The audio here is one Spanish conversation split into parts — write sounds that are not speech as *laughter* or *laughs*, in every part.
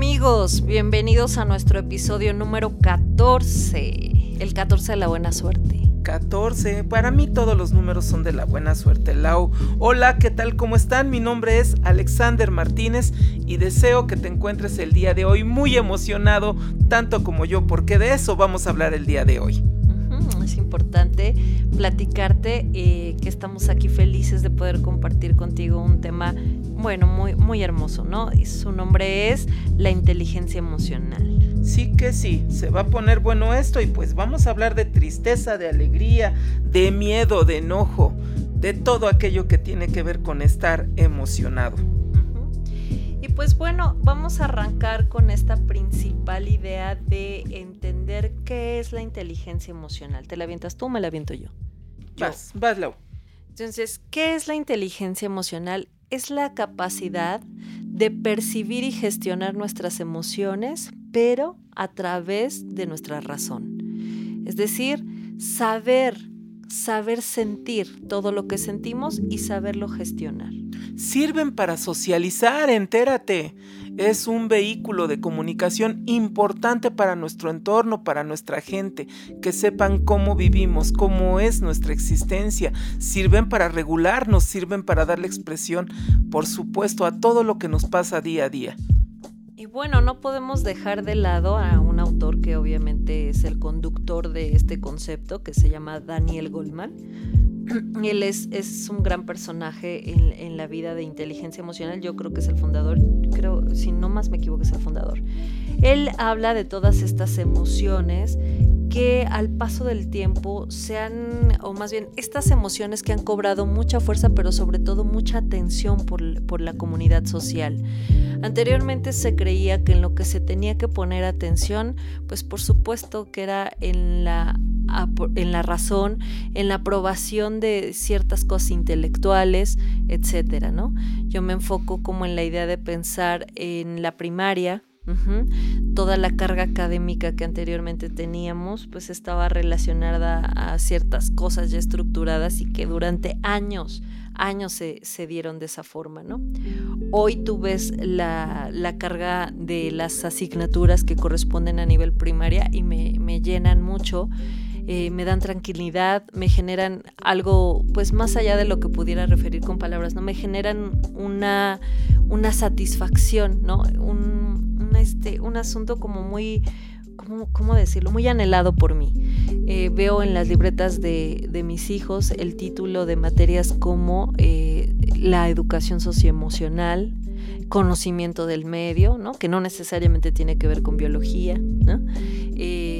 amigos? Bienvenidos a nuestro episodio número 14, el 14 de la buena suerte. 14. Para mí todos los números son de la buena suerte, Lau. Hola, ¿qué tal? ¿Cómo están? Mi nombre es Alexander Martínez y deseo que te encuentres el día de hoy muy emocionado, tanto como yo, porque de eso vamos a hablar el día de hoy. Es importante platicarte eh, que estamos aquí felices de poder compartir contigo un tema, bueno, muy, muy hermoso, ¿no? Y su nombre es la inteligencia emocional. Sí que sí, se va a poner bueno esto y pues vamos a hablar de tristeza, de alegría, de miedo, de enojo, de todo aquello que tiene que ver con estar emocionado. Pues bueno, vamos a arrancar con esta principal idea de entender qué es la inteligencia emocional. ¿Te la avientas tú o me la aviento yo? Vas, vas, Lau. Entonces, ¿qué es la inteligencia emocional? Es la capacidad de percibir y gestionar nuestras emociones, pero a través de nuestra razón. Es decir, saber, saber sentir todo lo que sentimos y saberlo gestionar. Sirven para socializar, entérate. Es un vehículo de comunicación importante para nuestro entorno, para nuestra gente, que sepan cómo vivimos, cómo es nuestra existencia. Sirven para regularnos, sirven para darle expresión, por supuesto, a todo lo que nos pasa día a día. Bueno, no podemos dejar de lado a un autor que obviamente es el conductor de este concepto, que se llama Daniel Goldman. *clears throat* Él es, es un gran personaje en, en, la vida de inteligencia emocional. Yo creo que es el fundador, creo, si no más me equivoco, es el fundador. Él habla de todas estas emociones que al paso del tiempo sean, o más bien estas emociones que han cobrado mucha fuerza, pero sobre todo mucha atención por, por, la comunidad social. Anteriormente se creía que en lo que se tenía que poner atención, pues por supuesto que era en la, en la razón, en la aprobación de ciertas cosas intelectuales, etcétera, ¿no? Yo me enfoco como en la idea de pensar en la primaria, Toda la carga académica que anteriormente teníamos pues estaba relacionada a ciertas cosas ya estructuradas y que durante años, años se, se dieron de esa forma, ¿no? Hoy tú ves la, la, carga de las asignaturas que corresponden a nivel primaria y me, me llenan mucho. Eh, me dan tranquilidad, me generan algo, pues más allá de lo que pudiera referir con palabras, ¿no? Me generan una, una satisfacción, ¿no? Un, este, un asunto como muy, ¿cómo, decirlo? Muy anhelado por mí. Eh, veo en las libretas de, mis hijos el título de materias como eh, la educación socioemocional, conocimiento del medio, ¿no? que no necesariamente tiene que ver con biología, ¿no? Eh,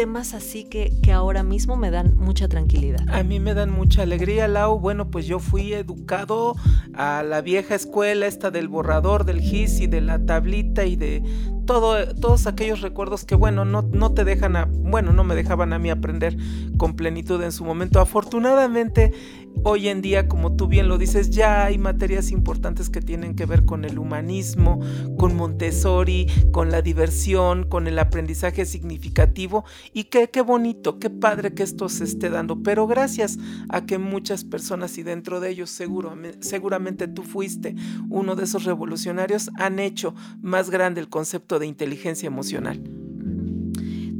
temas así que, que, ahora mismo me dan mucha tranquilidad. A mí me dan mucha alegría, Lau. Bueno, pues yo fui educado a la vieja escuela, esta del borrador, del GIS y de la tablita y de todo, todos aquellos recuerdos que, bueno, no, no te dejan a, bueno, no me dejaban a mí aprender con plenitud en su momento. Afortunadamente, hoy en día, como tú bien lo dices, ya hay materias importantes que tienen que ver con el humanismo, con Montessori, con la diversión, con el aprendizaje significativo y qué, qué bonito, qué padre que esto se esté dando. Pero gracias a que muchas personas y dentro de ellos seguro, seguramente tú fuiste uno de esos revolucionarios, han hecho más grande el concepto de inteligencia emocional.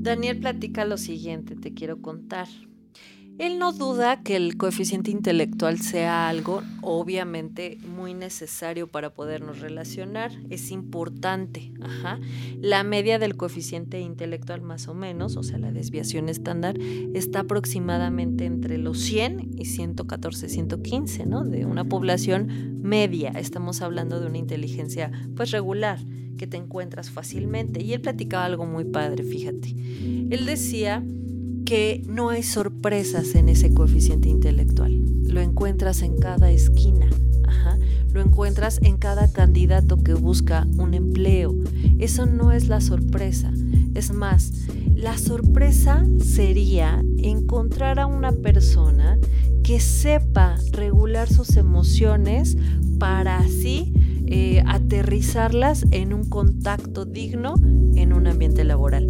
Daniel platica lo siguiente, te quiero contar. Él no duda que el coeficiente intelectual sea algo obviamente muy necesario para podernos relacionar, es importante. Ajá. La media del coeficiente intelectual más o menos, o sea, la desviación estándar, está aproximadamente entre los 100 y 114, 115, ¿no? De una población media. Estamos hablando de una inteligencia pues regular que te encuentras fácilmente. Y él platicaba algo muy padre, fíjate. Él decía que no hay sorpresas en ese coeficiente intelectual. Lo encuentras en cada esquina. Lo encuentras en cada candidato que busca un empleo. Eso no es la sorpresa. Es más, la sorpresa sería encontrar a una persona que sepa regular sus emociones para así eh, aterrizarlas en un contacto digno en un ambiente laboral.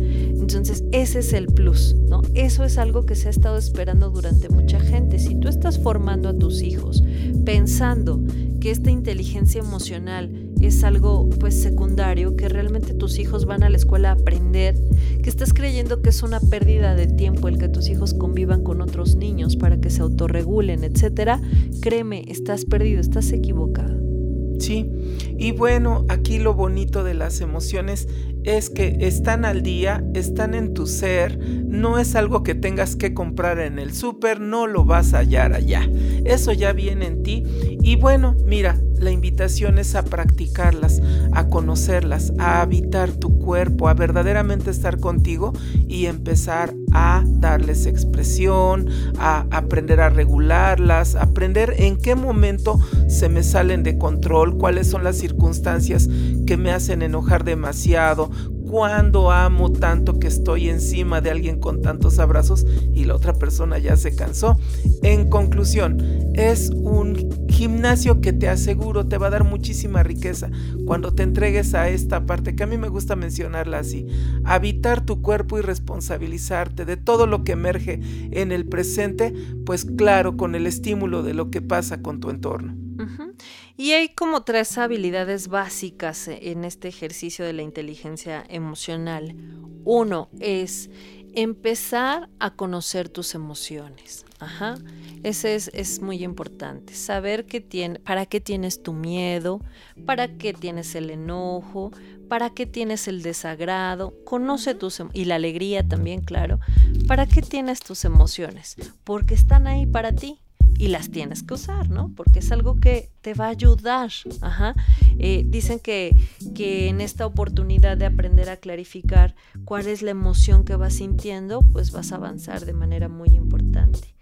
Entonces, ese es el plus, ¿no? Eso es algo que se ha estado esperando durante mucha gente. Si tú estás formando a tus hijos pensando que esta inteligencia emocional es algo pues secundario, que realmente tus hijos van a la escuela a aprender, que estás creyendo que es una pérdida de tiempo el que tus hijos convivan con otros niños para que se autorregulen, etcétera, créeme, estás perdido, estás equivocado. Sí, y bueno, aquí lo bonito de las emociones es que están al día, están en tu ser, no es algo que tengas que comprar en el súper, no lo vas a hallar allá. Eso ya viene en ti. Y bueno, mira, la invitación es a practicarlas, a conocerlas, a habitar tu cuerpo, a verdaderamente estar contigo y empezar a darles expresión, a aprender a regularlas, aprender en qué momento se me salen de control, cuáles son las circunstancias que me hacen enojar demasiado, cuando amo tanto que estoy encima de alguien con tantos abrazos y la otra persona ya se cansó. En conclusión, es un gimnasio que te aseguro te va a dar muchísima riqueza cuando te entregues a esta parte que a mí me gusta mencionarla así. Habitar tu cuerpo y responsabilizarte de todo lo que emerge en el presente, pues claro, con el estímulo de lo que pasa con tu entorno. Y hay como tres habilidades básicas en este ejercicio de la inteligencia emocional. Uno es empezar a conocer tus emociones. Ajá. Ese es, es, muy importante. Saber que tiene, para qué tienes tu miedo, para qué tienes el enojo, para qué tienes el desagrado. Conoce tus y la alegría también, claro. ¿Para qué tienes tus emociones? Porque están ahí para ti y las tienes que usar, ¿no? Porque es algo que te va a ayudar. Ajá. Eh, dicen que, que en esta oportunidad de aprender a clarificar cuál es la emoción que vas sintiendo, pues vas a avanzar de manera muy importante.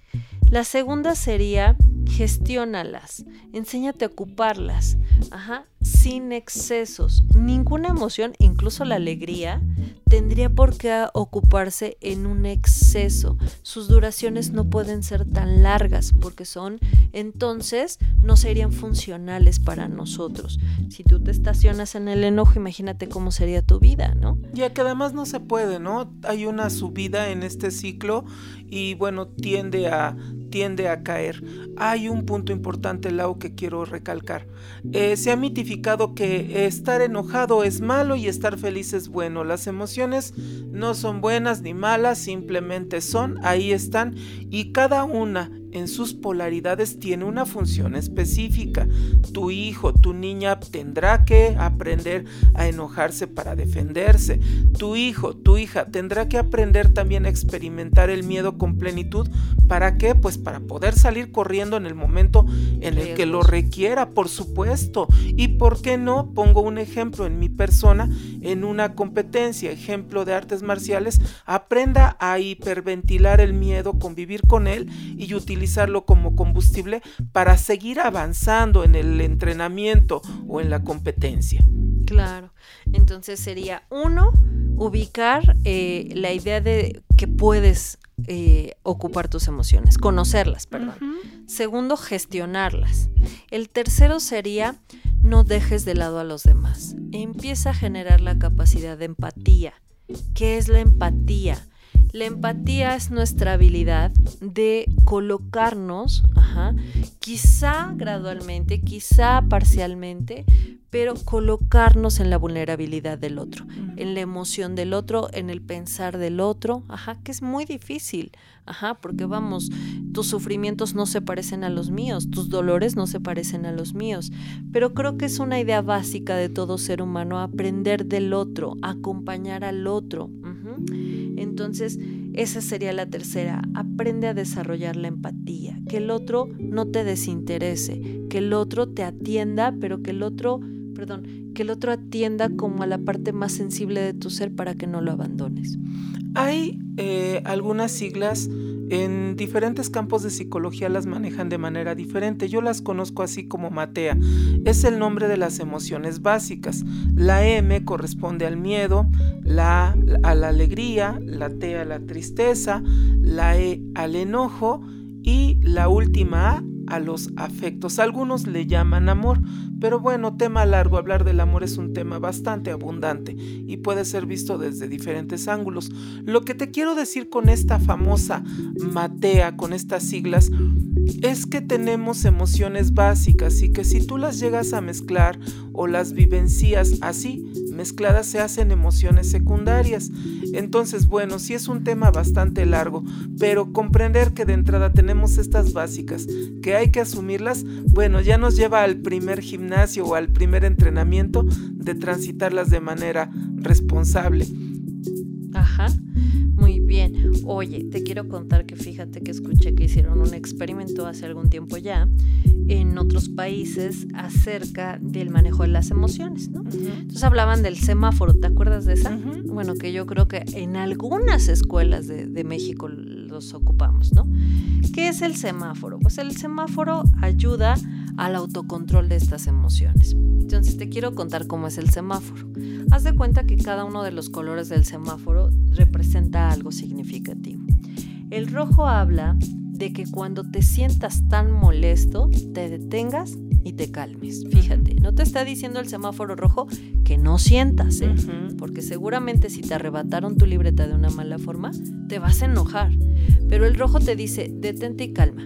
La segunda sería gestiónalas, enséñate a ocuparlas, ajá, sin excesos. Ninguna emoción, incluso la alegría, tendría por qué ocuparse en un exceso. Sus duraciones no pueden ser tan largas porque son, entonces, no serían funcionales para nosotros. Si tú te estacionas en el enojo, imagínate cómo sería tu vida, ¿no? Ya que además no se puede, ¿no? Hay una subida en este ciclo y bueno, tiende a tiende a caer. Hay un punto importante, Lau, que quiero recalcar. Eh, se ha mitificado que estar enojado es malo y estar feliz es bueno. Las emociones no son buenas ni malas, simplemente son, ahí están, y cada una en sus polaridades tiene una función específica. Tu hijo, tu niña tendrá que aprender a enojarse para defenderse. Tu hijo, tu hija tendrá que aprender también a experimentar el miedo con plenitud. ¿Para qué? Pues para poder salir corriendo en el momento en el que lo requiera, por supuesto. Y por qué no, pongo un ejemplo en mi persona, en una competencia, ejemplo de artes marciales, aprenda a hiperventilar el miedo, convivir con él y utilizar utilizarlo como combustible para seguir avanzando en el entrenamiento o en la competencia. Claro, entonces sería uno, ubicar eh, la idea de que puedes eh, ocupar tus emociones, conocerlas, perdón. Segundo, gestionarlas. El tercero sería no dejes de lado a los demás. Empieza a generar la capacidad de empatía. ¿Qué es la empatía? La empatía es nuestra habilidad de colocarnos, quizá gradualmente, quizá parcialmente, pero colocarnos en la vulnerabilidad del otro, en la emoción del otro, en el pensar del otro, ajá, que es muy difícil, ajá, porque vamos, tus sufrimientos no se parecen a los míos, tus dolores no se parecen a los míos, pero creo que es una idea básica de todo ser humano aprender del otro, acompañar al otro. Entonces, esa sería la tercera, aprende a desarrollar la empatía, que el otro no te desinterese, que el otro te atienda, pero que el otro perdón, que el otro atienda como a la parte más sensible de tu ser para que no lo abandones. Hay eh, algunas siglas en diferentes campos de psicología las manejan de manera diferente. Yo las conozco así como Matea. Es el nombre de las emociones básicas. La M corresponde al miedo, la A a la alegría, la T a la tristeza, la E al enojo y la última A a los afectos. Algunos le llaman amor, pero bueno, tema largo, hablar del amor es un tema bastante abundante y puede ser visto desde diferentes ángulos. Lo que te quiero decir con esta famosa matea, con estas siglas, es que tenemos emociones básicas y que si tú las llegas a mezclar o las vivencias así, mezcladas se hacen emociones secundarias. Entonces, bueno, sí es un tema bastante largo, pero comprender que de entrada tenemos estas básicas, que hay que asumirlas, bueno, ya nos lleva al primer gimnasio o al primer entrenamiento de transitarlas de manera responsable. Oye, te quiero contar que fíjate que escuché que hicieron un experimento hace algún tiempo ya en otros países acerca del manejo de las emociones, ¿no? Entonces hablaban del semáforo, ¿te acuerdas de esa? Bueno, que yo creo que en algunas escuelas de, de México los ocupamos, ¿no? ¿Qué es el semáforo? Pues el semáforo ayuda al autocontrol de estas emociones. Entonces te quiero contar cómo es el semáforo. Haz de cuenta que cada uno de los colores del semáforo representa algo significativo. El rojo habla de que cuando te sientas tan molesto, te detengas y te calmes. Fíjate, no te está diciendo el semáforo rojo que no sientas, ¿eh? porque seguramente si te arrebataron tu libreta de una mala forma, te vas a enojar. Pero el rojo te dice, detente y calma.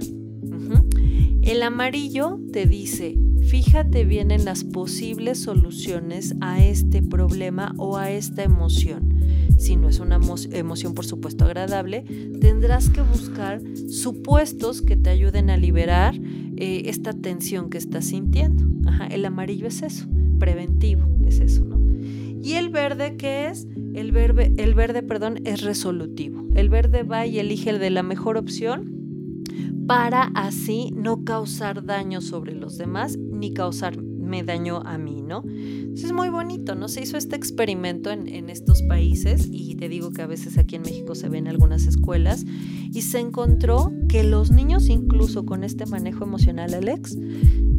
El amarillo te dice, fíjate bien en las posibles soluciones a este problema o a esta emoción. Si no es una emoción, por supuesto, agradable, tendrás que buscar supuestos que te ayuden a liberar eh, esta tensión que estás sintiendo. el amarillo es eso, preventivo, es eso, ¿no? Y el verde, ¿qué es? El, verde, el verde, perdón, es resolutivo. El verde va y elige el de la mejor opción para así no causar daño sobre los demás ni causarme daño a mí, ¿no? es muy bonito, ¿no? Se hizo este experimento en, estos países y te digo que a veces aquí en México se ve en algunas escuelas y se encontró que los niños incluso con este manejo emocional, Alex,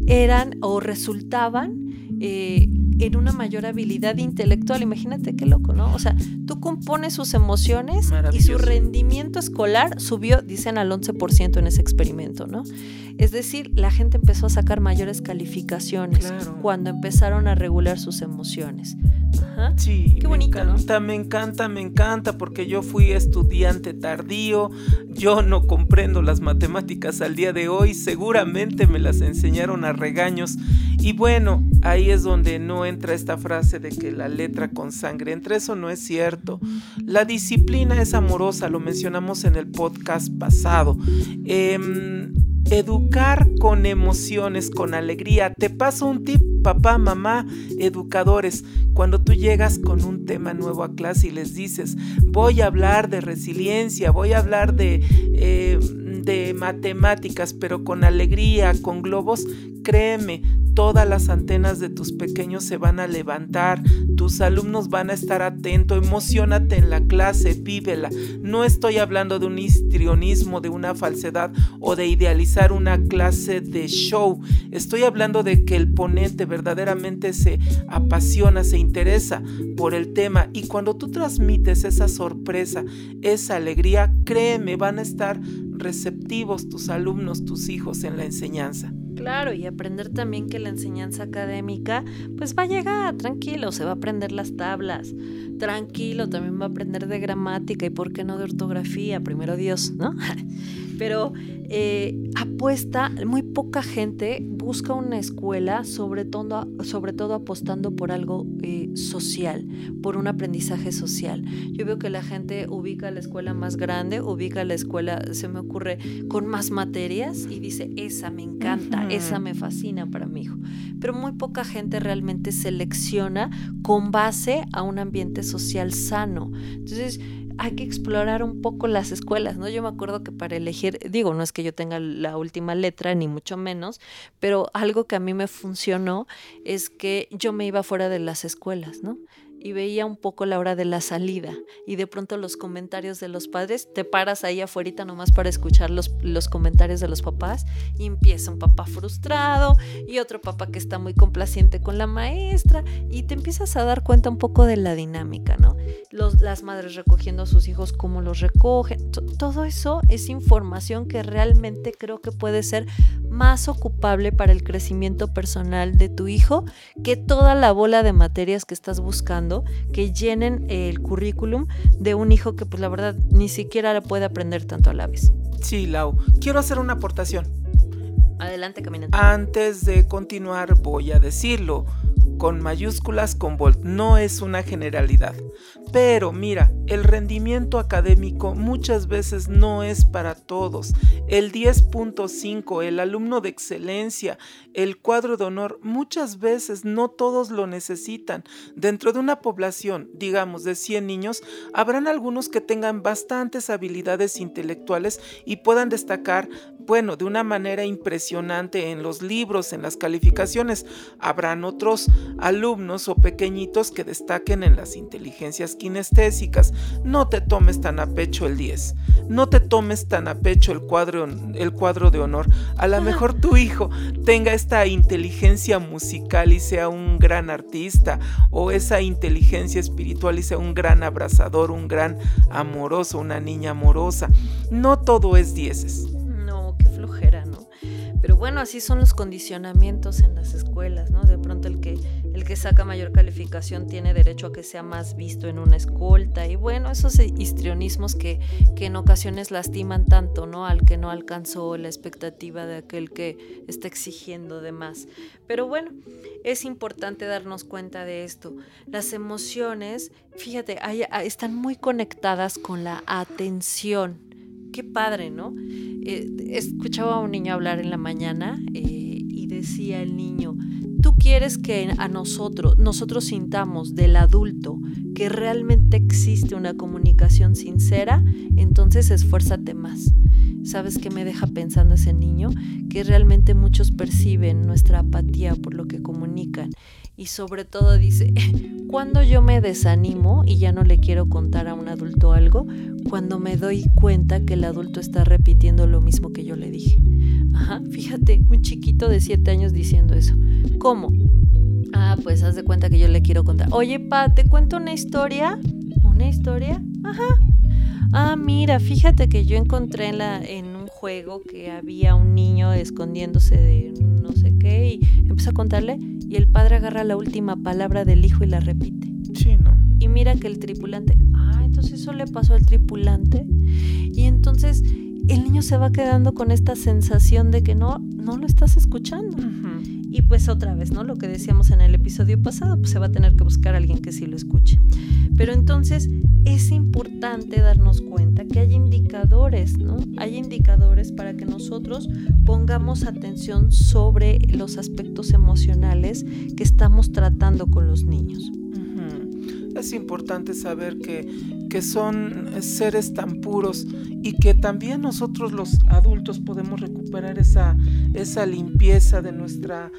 eran o resultaban eh, en una mayor habilidad intelectual. Imagínate qué loco, ¿no? O sea, tú compones sus emociones y su rendimiento escolar subió, dicen, al 11% en ese experimento, ¿no? Es decir, la gente empezó a sacar mayores calificaciones cuando empezaron a regular sus emociones. Sí, Qué bonito, me encanta, me encanta, me encanta, porque yo fui estudiante tardío, yo no comprendo las matemáticas al día de hoy, seguramente me las enseñaron a regaños. Y bueno, ahí es donde no entra esta frase de que la letra con sangre entre eso no es cierto. La disciplina es amorosa, lo mencionamos en el podcast pasado. Em, Educar con emociones, con alegría. Te paso un tip, papá, mamá, educadores. Cuando tú llegas con un tema nuevo a clase y les dices, voy a hablar de resiliencia, voy a hablar de, eh, de matemáticas, pero con alegría, con globos, créeme, todas las antenas de tus pequeños se van a levantar, tus alumnos van a estar atentos, emocionate en la clase, vívela. No estoy hablando de un histrionismo, de una falsedad o de idealizar una clase de show. Estoy hablando de que el ponente verdaderamente se apasiona, se interesa por el tema y cuando tú transmites esa sorpresa, esa alegría, créeme, van a estar receptivos tus alumnos, tus hijos en la enseñanza. Claro, y aprender también que la enseñanza académica pues va a llegar, tranquilo, se va a aprender las tablas, tranquilo, también va a aprender de gramática y por qué no de ortografía, primero Dios, ¿no? *laughs* Pero eh, apuesta, muy poca gente busca una escuela, sobre todo, sobre todo apostando por algo eh, social, por un aprendizaje social. Yo veo que la gente ubica la escuela más grande, ubica la escuela, se me ocurre, con más materias y dice, esa me encanta, esa me fascina para mi hijo. Pero muy poca gente realmente selecciona con base a un ambiente social sano. Entonces, hay que explorar un poco las escuelas, ¿no? Yo me acuerdo que para elegir, digo, no es que yo tenga la última letra, ni mucho menos, pero algo que a mí me funcionó es que yo me iba fuera de las escuelas, ¿no? Y veía un poco la hora de la salida y de pronto los comentarios de los padres, te paras ahí afuera nomás para escuchar los, los comentarios de los papás y empieza un papá frustrado y otro papá que está muy complaciente con la maestra y te empiezas a dar cuenta un poco de la dinámica, ¿no? Las madres recogiendo a sus hijos, cómo los recogen, todo eso es información que realmente creo que puede ser más ocupable para el crecimiento personal de tu hijo que toda la bola de materias que estás buscando que llenen el currículum de un hijo que pues la verdad ni siquiera puede aprender tanto a la vez. Sí, Lau, quiero hacer una aportación. Adelante, caminante. Antes de continuar, voy a decirlo con mayúsculas con volt, no es una generalidad. Pero mira, el rendimiento académico muchas veces no es para todos. El 10.5, el alumno de excelencia, el cuadro de honor, muchas veces no todos lo necesitan. Dentro de una población, digamos, de 100 niños, habrán algunos que tengan bastantes habilidades intelectuales y puedan destacar, bueno, de una manera impresionante en los libros, en las calificaciones. Habrán otros alumnos o pequeñitos que destaquen en las inteligencias kinestésicas. No te tomes tan a pecho el 10. No te tomes tan a pecho el cuadro, el cuadro de honor. A lo mejor tu hijo tenga esta inteligencia musical y sea un gran artista o esa inteligencia espiritual y sea un gran abrazador, un gran amoroso, una niña amorosa. No todo es dieces. Pero bueno, así son los condicionamientos en las escuelas, ¿no? De pronto el que el que saca mayor calificación tiene derecho a que sea más visto en una escolta y bueno, esos histrionismos que, que en ocasiones lastiman tanto, ¿no? Al que no alcanzó la expectativa de aquel que está exigiendo de más. Pero bueno, es importante darnos cuenta de esto. Las emociones, fíjate, están muy conectadas con la atención. Qué padre, ¿no? Eh, escuchaba a un niño hablar en la mañana eh, y decía el niño, tú quieres que a nosotros, nosotros sintamos del adulto que realmente existe una comunicación sincera, entonces esfuérzate más. ¿Sabes qué me deja pensando ese niño? Que realmente muchos perciben nuestra apatía por lo que comunican. Y sobre todo dice, *laughs* cuando yo me desanimo y ya no le quiero contar a un adulto algo, cuando me doy cuenta que el adulto está repitiendo lo mismo que yo le dije. Ajá, fíjate, un chiquito de 7 años diciendo eso. Ah, pues haz de cuenta que yo le quiero contar. Oye, pa, ¿te cuento una historia? ¿Una historia? Ajá. Ah, mira, fíjate que yo encontré en, la, en un juego que había un niño escondiéndose de no sé qué y empezó a contarle y el padre agarra la última palabra del hijo y la repite. Sí, ¿no? Y mira que el tripulante, ah, entonces eso le pasó al tripulante. Y entonces el niño se va quedando con esta sensación de que no, no lo estás escuchando. Y pues otra vez, ¿no? Lo que decíamos en el episodio pasado, pues se va a tener que buscar a alguien que sí lo escuche. Pero entonces es importante darnos cuenta que hay indicadores, ¿no? Hay indicadores para que nosotros pongamos atención sobre los aspectos emocionales que estamos tratando con los niños. Es importante saber que, que son seres tan puros y que también nosotros los adultos podemos recuperar esa, esa limpieza de nuestra,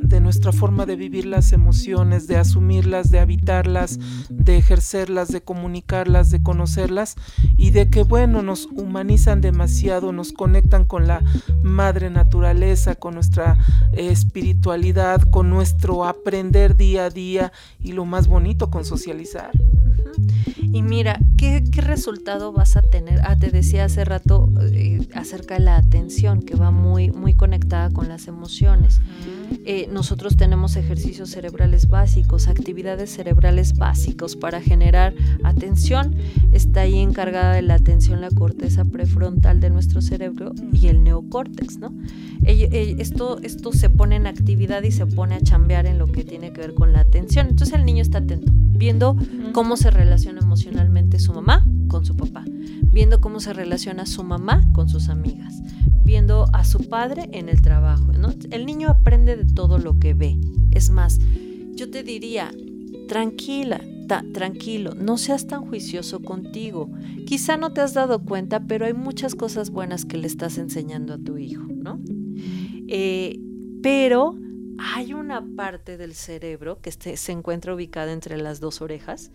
de nuestra forma de vivir las emociones, de asumirlas, de habitarlas, de ejercerlas, de comunicarlas, de conocerlas y de que, bueno, nos humanizan demasiado, nos conectan con la madre naturaleza, con nuestra espiritualidad, con nuestro aprender día a día y lo más bonito, con socializar. Y mira, ¿qué, resultado vas a tener? Ah, te decía hace rato eh, acerca de la atención, que va muy, muy conectada con las emociones. Eh, nosotros tenemos ejercicios cerebrales básicos, actividades cerebrales básicos para generar atención. Está ahí encargada de la atención la corteza prefrontal de nuestro cerebro y el neocórtex, ¿no? Esto, esto se pone en actividad y se pone a chambear en lo que tiene que ver con la atención. Entonces el niño está atento, viendo cómo se relaciona emocionalmente su mamá con su papá, viendo cómo se relaciona su mamá con sus amigas, viendo a su padre en el trabajo. El niño aprende de todo lo que ve. Es más, yo te diría, tranquila, tranquilo, no seas tan juicioso contigo. Quizá no te has dado cuenta, pero hay muchas cosas buenas que le estás enseñando a tu hijo, ¿no? Eh, pero hay una parte del cerebro que se encuentra ubicada entre las dos orejas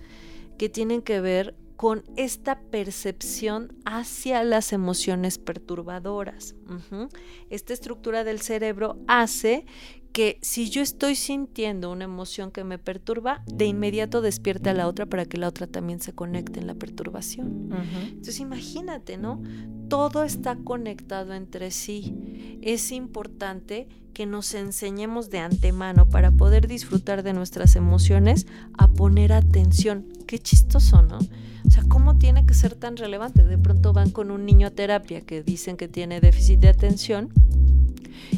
que tienen que ver con esta percepción hacia las emociones perturbadoras. Esta estructura del cerebro hace que si yo estoy sintiendo una emoción que me perturba, de inmediato despierte a la otra para que la otra también se conecte en la perturbación. Entonces imagínate, ¿no? Todo está conectado entre sí. Es importante que nos enseñemos de antemano para poder disfrutar de nuestras emociones a poner atención. Qué chistoso, ¿no? O sea, ¿cómo tiene que ser tan relevante? De pronto van con un niño a terapia que dicen que tiene déficit de atención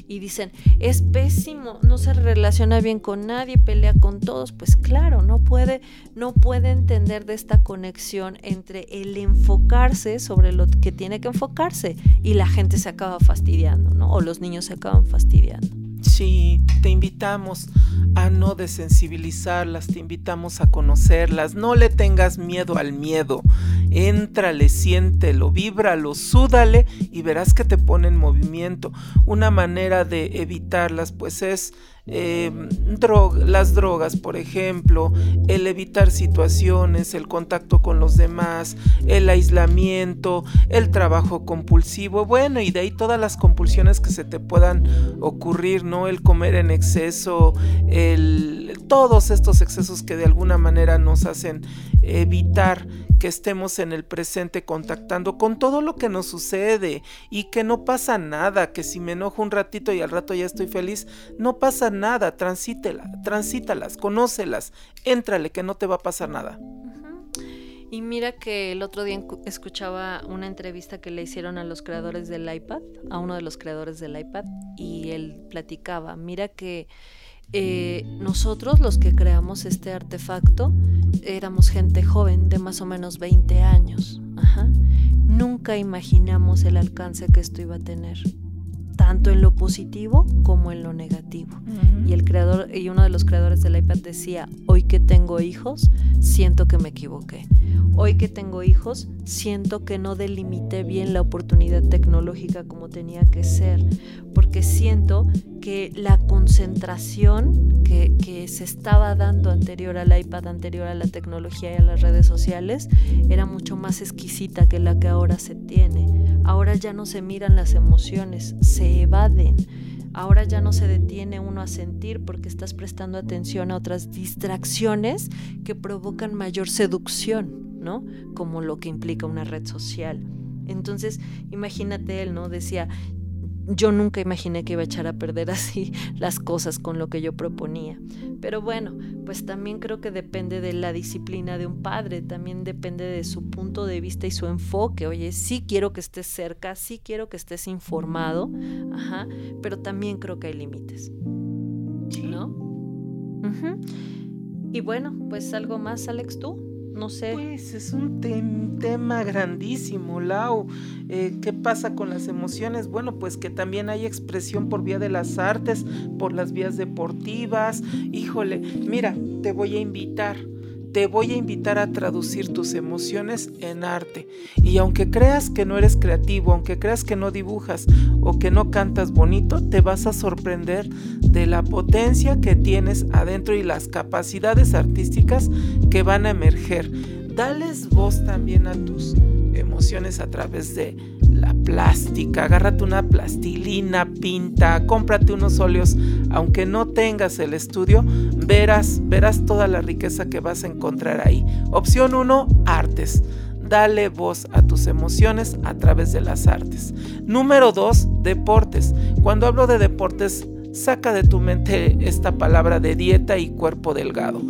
y dicen, es pésimo, no se relaciona bien con nadie, pelea con todos, pues claro, no puede, no puede entender de esta conexión entre el enfocarse sobre lo que tiene que enfocarse y la gente se acaba fastidiando, ¿no? O los niños se acaban fastidiando. Sí, te invitamos a no desensibilizarlas, te invitamos a conocerlas, no le tengas miedo al miedo, éntrale, siéntelo, víbralo, súdale y verás que te pone en movimiento. Una manera de evitarlas pues es eh, las drogas, por ejemplo, el evitar situaciones, el contacto con los demás, el aislamiento, el trabajo compulsivo, bueno, y de ahí todas las compulsiones que se te puedan ocurrir, ¿no? El comer en exceso, el, todos estos excesos que de alguna manera nos hacen evitar que estemos en el presente contactando con todo lo que nos sucede y que no pasa nada, que si me enojo un ratito y al rato ya estoy feliz, no pasa nada, transítela, transítalas, conócelas, éntrale que no te va a pasar nada. Y mira que el otro día escuchaba una entrevista que le hicieron a los creadores del iPad, a uno de los creadores del iPad, y él platicaba, mira que eh, nosotros los que creamos este artefacto éramos gente joven de más o menos 20 años. Nunca imaginamos el alcance que esto iba a tener, tanto en lo positivo como en lo negativo. Y el creador y uno de los creadores del iPad decía, "Hoy que tengo hijos, siento que me equivoqué. Hoy que tengo hijos, siento que no delimité bien la oportunidad tecnológica como tenía que ser, porque siento que la concentración que, que, se estaba dando anterior al iPad, anterior a la tecnología y a las redes sociales, era mucho más exquisita que la que ahora se tiene. Ahora ya no se miran las emociones, se evaden. Ahora ya no se detiene uno a sentir porque estás prestando atención a otras distracciones que provocan mayor seducción, ¿no? Como lo que implica una red social. Entonces, imagínate él, ¿no? Decía, yo nunca imaginé que iba a echar a perder *laughs* así las cosas con lo que yo proponía. Pero bueno, pues también creo que depende de la disciplina de un padre, también depende de su punto de vista y su enfoque. Oye, sí quiero que estés cerca, sí quiero que estés informado, ajá, pero también creo que hay límites. ¿No? Y bueno, pues algo más, Alex, tú. No sé. Pues es un tema grandísimo, Lau. Eh, ¿Qué pasa con las emociones? Bueno, pues que también hay expresión por vía de las artes, por las vías deportivas. Híjole, mira, te voy a invitar te voy a invitar a traducir tus emociones en arte. Y aunque creas que no eres creativo, aunque creas que no dibujas o que no cantas bonito, te vas a sorprender de la potencia que tienes adentro y las capacidades artísticas que van a emerger. Dales voz también a tus emociones a través de la plástica. Agárrate una plastilina, pinta, cómprate unos óleos. Aunque no tengas el estudio, verás, verás toda la riqueza que vas a encontrar ahí. Opción 1, artes. Dale voz a tus emociones a través de las artes. Número 2, deportes. Cuando hablo de deportes, saca de tu mente esta palabra de dieta y cuerpo delgado.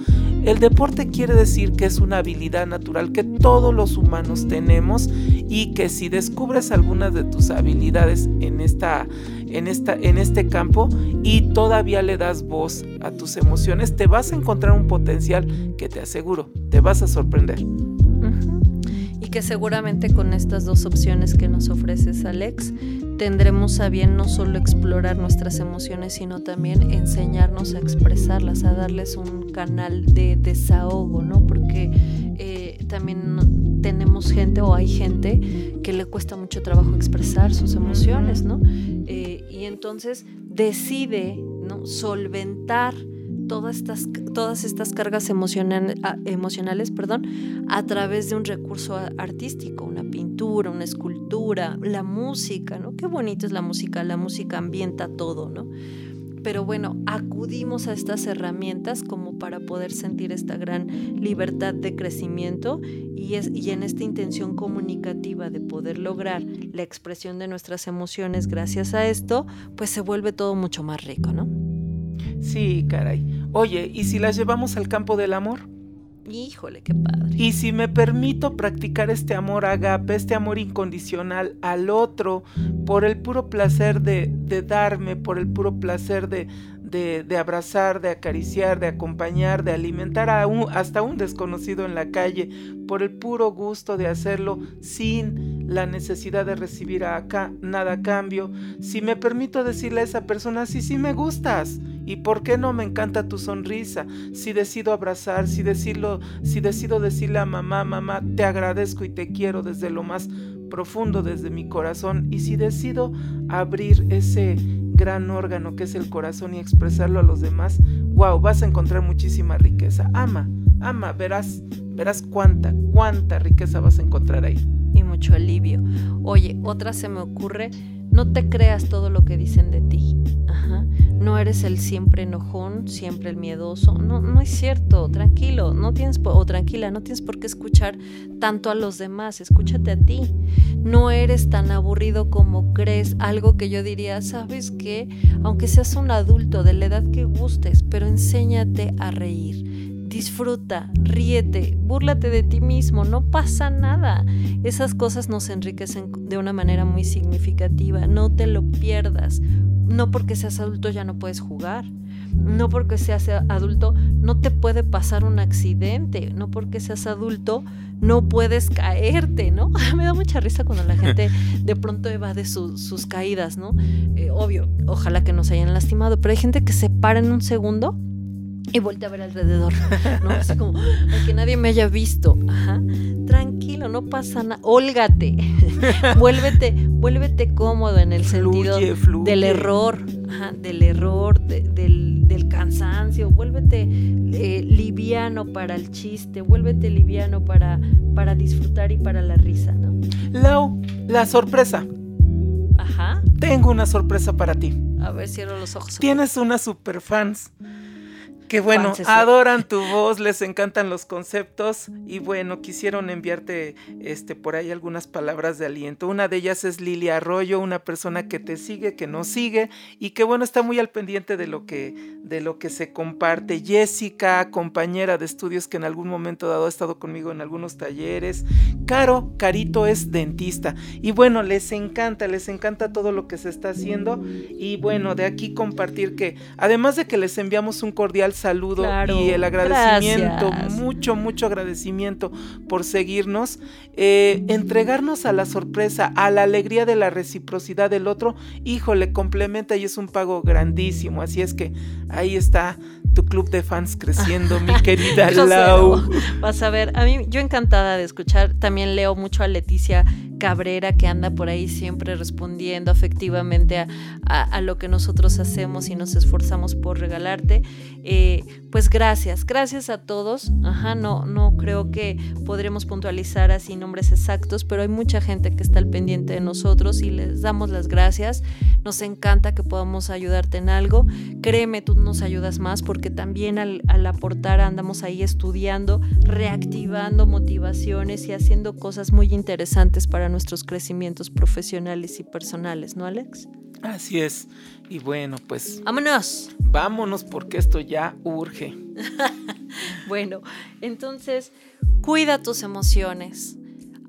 El deporte quiere decir que es una habilidad natural que todos los humanos tenemos y que si descubres algunas de tus habilidades en, esta, en, esta, en este campo y todavía le das voz a tus emociones, te vas a encontrar un potencial que te aseguro, te vas a sorprender. Y que seguramente con estas dos opciones que nos ofreces Alex tendremos a bien no solo explorar nuestras emociones sino también enseñarnos a expresarlas, a darles un canal de desahogo, ¿no? Porque eh, también tenemos gente o hay gente que le cuesta mucho trabajo expresar sus emociones, ¿no? Eh, y entonces decide, ¿no? Solventar todas estas, todas estas cargas emocionales perdón, a través de un recurso artístico, una pintura, una escultura, la música, ¿no? Qué bonito es la música, la música ambienta todo, ¿no? pero bueno, acudimos a estas herramientas como para poder sentir esta gran libertad de crecimiento y, es, y en esta intención comunicativa de poder lograr la expresión de nuestras emociones gracias a esto, pues se vuelve todo mucho más rico, ¿no? Sí, caray. Oye, ¿y si las llevamos al campo del amor? Híjole, qué padre. Y si me permito practicar este amor agape, este amor incondicional al otro, por el puro placer de, de darme, por el puro placer de, de, de, abrazar, de acariciar, de acompañar, de alimentar a un, hasta un desconocido en la calle, por el puro gusto de hacerlo sin la necesidad de recibir acá nada cambio. Si me permito decirle a esa persona, sí, sí me gustas, ¿Y por qué no me encanta tu sonrisa? Si decido abrazar, si, decirlo, si decido decirle a mamá, mamá, te agradezco y te quiero desde lo más profundo, desde mi corazón. Y si decido abrir ese gran órgano que es el corazón y expresarlo a los demás, wow, vas a encontrar muchísima riqueza. Ama, ama, verás, verás cuánta, cuánta riqueza vas a encontrar ahí. Mucho alivio. Oye, otra se me ocurre, no te creas todo lo que dicen de ti. No eres el siempre enojón, siempre el miedoso. No, no es cierto, tranquilo, no tienes o tranquila, no tienes por qué escuchar tanto a los demás, escúchate a ti. No eres tan aburrido como crees, algo que yo diría, ¿sabes qué? Aunque seas un adulto de la edad que gustes, pero enséñate a reír. Disfruta, ríete, búrlate de ti mismo, no pasa nada. Esas cosas nos enriquecen de una manera muy significativa, no te lo pierdas no porque seas adulto ya no puedes jugar. No porque seas adulto no te puede pasar un accidente. No porque seas adulto no puedes caerte, ¿no? *laughs* Me da mucha risa cuando la gente *laughs* de pronto evade sus caídas, ¿no? Eh, obvio, ojalá que no se hayan lastimado, pero hay gente que se para en un segundo y voltea a ver alrededor, ¿no? Así como, que nadie me haya visto. Ajá. Tranquilo, no pasa nada. Hólgate. *laughs* vuélvete, vuélvete cómodo en el sentido del error, ajá, del error, del, del, cansancio. Vuélvete eh, liviano para el chiste, vuélvete liviano para, para disfrutar y para la risa, ¿no? Lau, la sorpresa. Ajá. Tengo una sorpresa para ti. A ver, cierro los ojos. Tienes unas superfans que bueno, adoran tu voz, les encantan los conceptos y bueno, quisieron enviarte este por ahí algunas palabras de aliento. Una de ellas es Lilia Arroyo, una persona que te sigue, que nos sigue y que bueno, está muy al pendiente de lo que de lo que se comparte. Jessica, compañera de estudios que en algún momento dado ha estado conmigo en algunos talleres. Caro, Carito es dentista y bueno, les encanta, les encanta todo lo que se está haciendo y bueno, de aquí compartir que además de que les enviamos un cordial saludo y el agradecimiento, mucho, mucho agradecimiento por seguirnos, eh, entregarnos a la sorpresa, a la alegría de la reciprocidad del otro, híjole, complementa y es un pago grandísimo. Así es que ahí está tu club de fans creciendo, mi *laughs* querida Lau. Vas a ver, a mí yo encantada de escuchar, también leo mucho a Leticia Cabrera que anda por ahí siempre respondiendo afectivamente a, lo que nosotros hacemos y nos esforzamos por regalarte. Eh, pues gracias, gracias a todos. Ajá, no, no creo que podremos puntualizar así nombres exactos, pero hay mucha gente que está al pendiente de nosotros y les damos las gracias. Nos encanta que podamos ayudarte en algo. Créeme, tú nos ayudas más porque también al, al aportar andamos ahí estudiando, reactivando motivaciones y haciendo cosas muy interesantes para nuestros crecimientos profesionales y personales, ¿no, Alex? Así es. Y bueno, pues... Vámonos. Vámonos porque esto ya urge. *laughs* bueno, entonces, cuida tus emociones,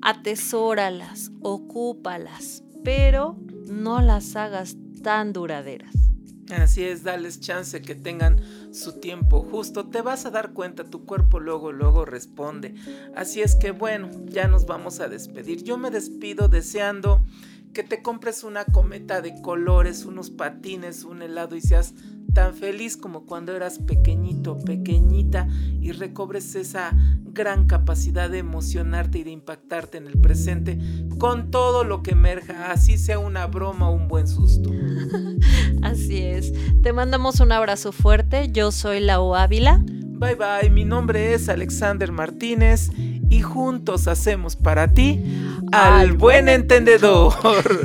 atesóralas, ocúpalas, pero no las hagas tan duraderas. Así es, dales chance que tengan su tiempo justo. Te vas a dar cuenta, tu cuerpo luego, luego responde. Así es que bueno, ya nos vamos a despedir. Yo me despido deseando que te compres una cometa de colores, unos patines, un helado y seas tan feliz como cuando eras pequeñito, pequeñita y recobres esa gran capacidad de emocionarte y de impactarte en el presente con todo lo que emerja, así sea una broma o un buen susto. *laughs* Así es. Te mandamos un abrazo fuerte. Yo soy Lau Ávila. Bye bye, mi nombre es Alexander Martínez y juntos hacemos para ti al, buen entendedor. *laughs*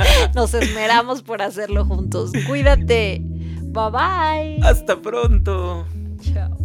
*laughs* Nos esmeramos por hacerlo juntos. Cuídate. Bye bye. Hasta pronto. Chao.